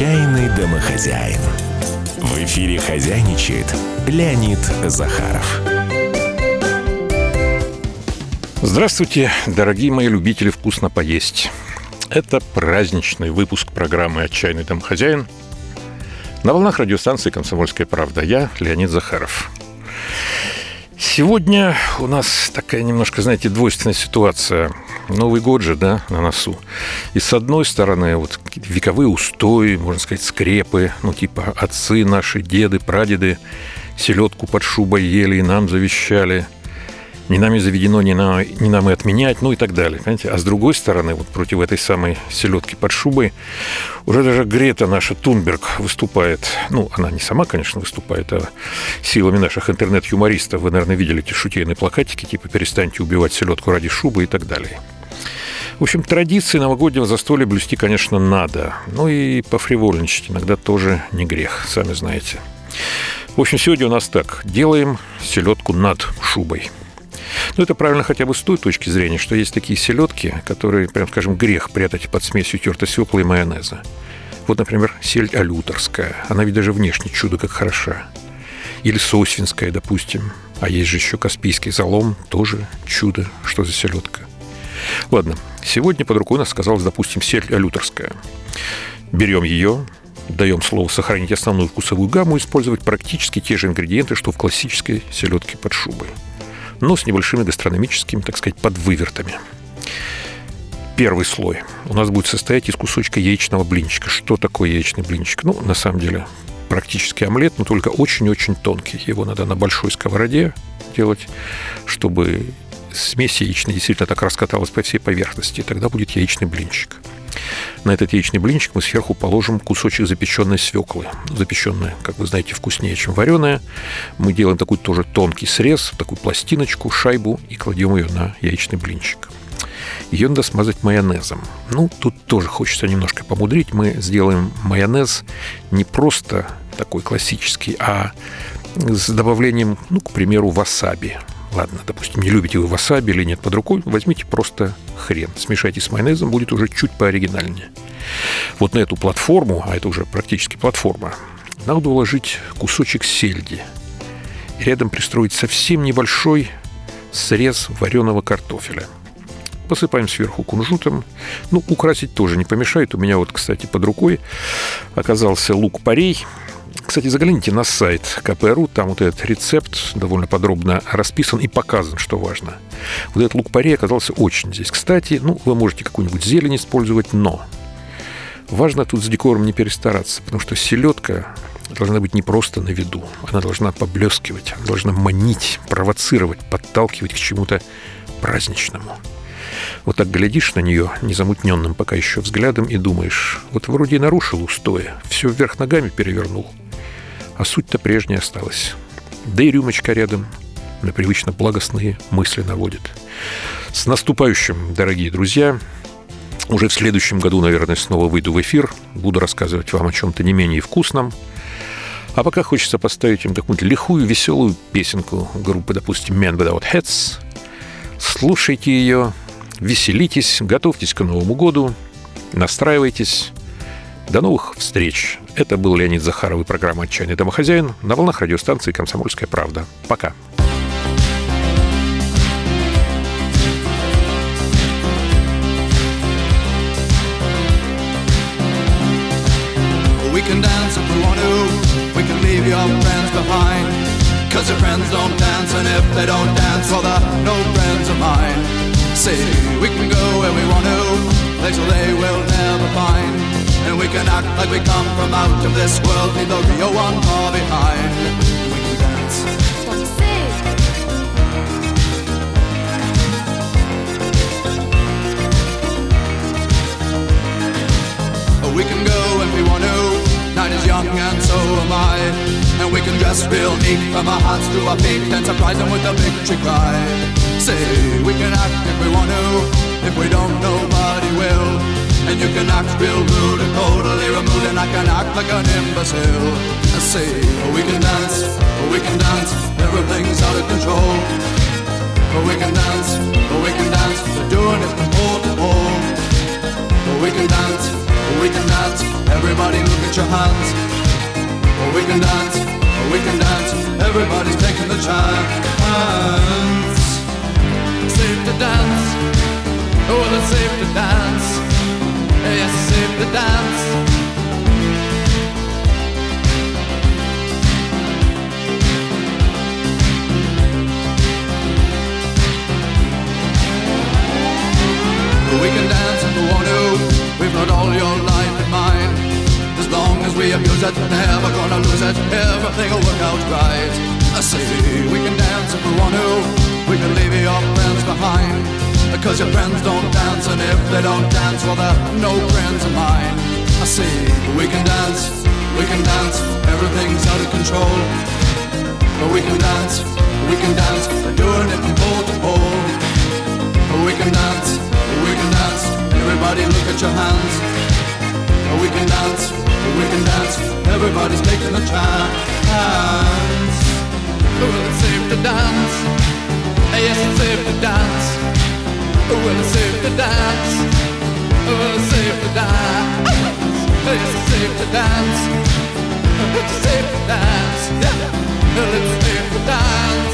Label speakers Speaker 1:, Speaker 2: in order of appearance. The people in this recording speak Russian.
Speaker 1: Отчаянный домохозяин. В эфире хозяйничает Леонид Захаров.
Speaker 2: Здравствуйте, дорогие мои любители вкусно поесть. Это праздничный выпуск программы «Отчаянный домохозяин». На волнах радиостанции «Комсомольская правда». Я Леонид Захаров. Сегодня у нас такая немножко, знаете, двойственная ситуация. Новый год же, да, на носу. И с одной стороны, вот вековые устои, можно сказать, скрепы, ну, типа отцы наши, деды, прадеды селедку под шубой ели и нам завещали – не нами заведено, не, на, не нам и отменять, ну и так далее. Понимаете? А с другой стороны, вот против этой самой селедки под шубой, уже даже Грета наша Тунберг выступает, ну, она не сама, конечно, выступает, а силами наших интернет-юмористов. Вы, наверное, видели эти шутейные плакатики, типа «перестаньте убивать селедку ради шубы» и так далее. В общем, традиции новогоднего застолья блюсти, конечно, надо. Ну и пофривольничать иногда тоже не грех, сами знаете. В общем, сегодня у нас так. Делаем селедку над шубой. Но это правильно хотя бы с той точки зрения, что есть такие селедки, которые, прям скажем, грех прятать под смесью тертой свеклы и майонеза. Вот, например, сельдь алюторская. Она ведь даже внешне чудо как хороша. Или сосвинская, допустим. А есть же еще каспийский залом, тоже чудо, что за селедка. Ладно, сегодня под рукой у нас оказалась, допустим, сельдь алюторская. Берем ее, даем слово сохранить основную вкусовую гамму, использовать практически те же ингредиенты, что в классической селедке под шубой но с небольшими гастрономическими, так сказать, подвывертами. Первый слой у нас будет состоять из кусочка яичного блинчика. Что такое яичный блинчик? Ну, на самом деле, практически омлет, но только очень-очень тонкий. Его надо на большой сковороде делать, чтобы смесь яичная действительно так раскаталась по всей поверхности. И тогда будет яичный блинчик. На этот яичный блинчик мы сверху положим кусочек запеченной свеклы. Запеченная, как вы знаете, вкуснее, чем вареная. Мы делаем такой тоже тонкий срез, такую пластиночку, шайбу и кладем ее на яичный блинчик. Ее надо смазать майонезом. Ну, тут тоже хочется немножко помудрить. Мы сделаем майонез не просто такой классический, а с добавлением, ну, к примеру, васаби. Ладно, допустим, не любите вы васаби или нет под рукой, возьмите просто хрен. Смешайте с майонезом, будет уже чуть пооригинальнее. Вот на эту платформу, а это уже практически платформа, надо уложить кусочек сельди. И рядом пристроить совсем небольшой срез вареного картофеля. Посыпаем сверху кунжутом. Ну, украсить тоже не помешает. У меня вот, кстати, под рукой оказался лук-порей – кстати, загляните на сайт КПРУ, там вот этот рецепт довольно подробно расписан и показан, что важно. Вот этот лук-порей оказался очень здесь. Кстати, ну, вы можете какую-нибудь зелень использовать, но важно тут с декором не перестараться, потому что селедка должна быть не просто на виду, она должна поблескивать, она должна манить, провоцировать, подталкивать к чему-то праздничному. Вот так глядишь на нее незамутненным пока еще взглядом и думаешь, вот вроде и нарушил устоя, все вверх ногами перевернул – а суть-то прежняя осталась. Да и рюмочка рядом на привычно благостные мысли наводит. С наступающим, дорогие друзья! Уже в следующем году, наверное, снова выйду в эфир. Буду рассказывать вам о чем-то не менее вкусном. А пока хочется поставить им какую-нибудь лихую, веселую песенку группы, допустим, Men Without Heads. Слушайте ее, веселитесь, готовьтесь к Новому году, настраивайтесь. До новых встреч. Это был Леонид Захаров и программа «Отчаянный домохозяин» на волнах радиостанции «Комсомольская правда». Пока. We can dance if we want to. We can leave your friends behind. Cause your friends don't dance, and if they don't dance, well, they're no friends of mine. See, we can go where we want to, places they will never find. And we can act like we come from out of this world Leave the real one far behind. We can dance. We can go if we want to. Night is young and so am I. And we can dress real neat From our hearts to our feet And surprise them with a victory cry. Say, we can act if we want to If we don't, nobody will and you can act real rude and totally removed And I can act like an imbecile And say, oh, we can dance, oh, we can dance Everything's out of control Oh, we can dance, oh, we can dance We're doing it from pole to pole oh, we can dance, oh, we can dance Everybody look
Speaker 3: at your hands. We can dance, we can dance. Everybody's taking the chance. We've all your life in mind. As long as we abuse it, never gonna lose it. Everything will work out right. I say we can dance if we want to. We can leave your friends behind. Because your friends don't dance, and if they don't dance, well, they're no friends of mine. I say we can dance, we can dance. Everything's out of control. But we can dance, we can dance. We're doing it from pole to pole. We can dance. Everybody look at your hands. Oh, we can dance, oh, we can dance. Everybody's taking a chance. Oh, well, it's safe to dance. Yes, it's safe to dance. Well, it's safe to dance. Well, it's safe to dance. Yes, it's safe to dance. It's safe to dance. Well, it's safe to dance.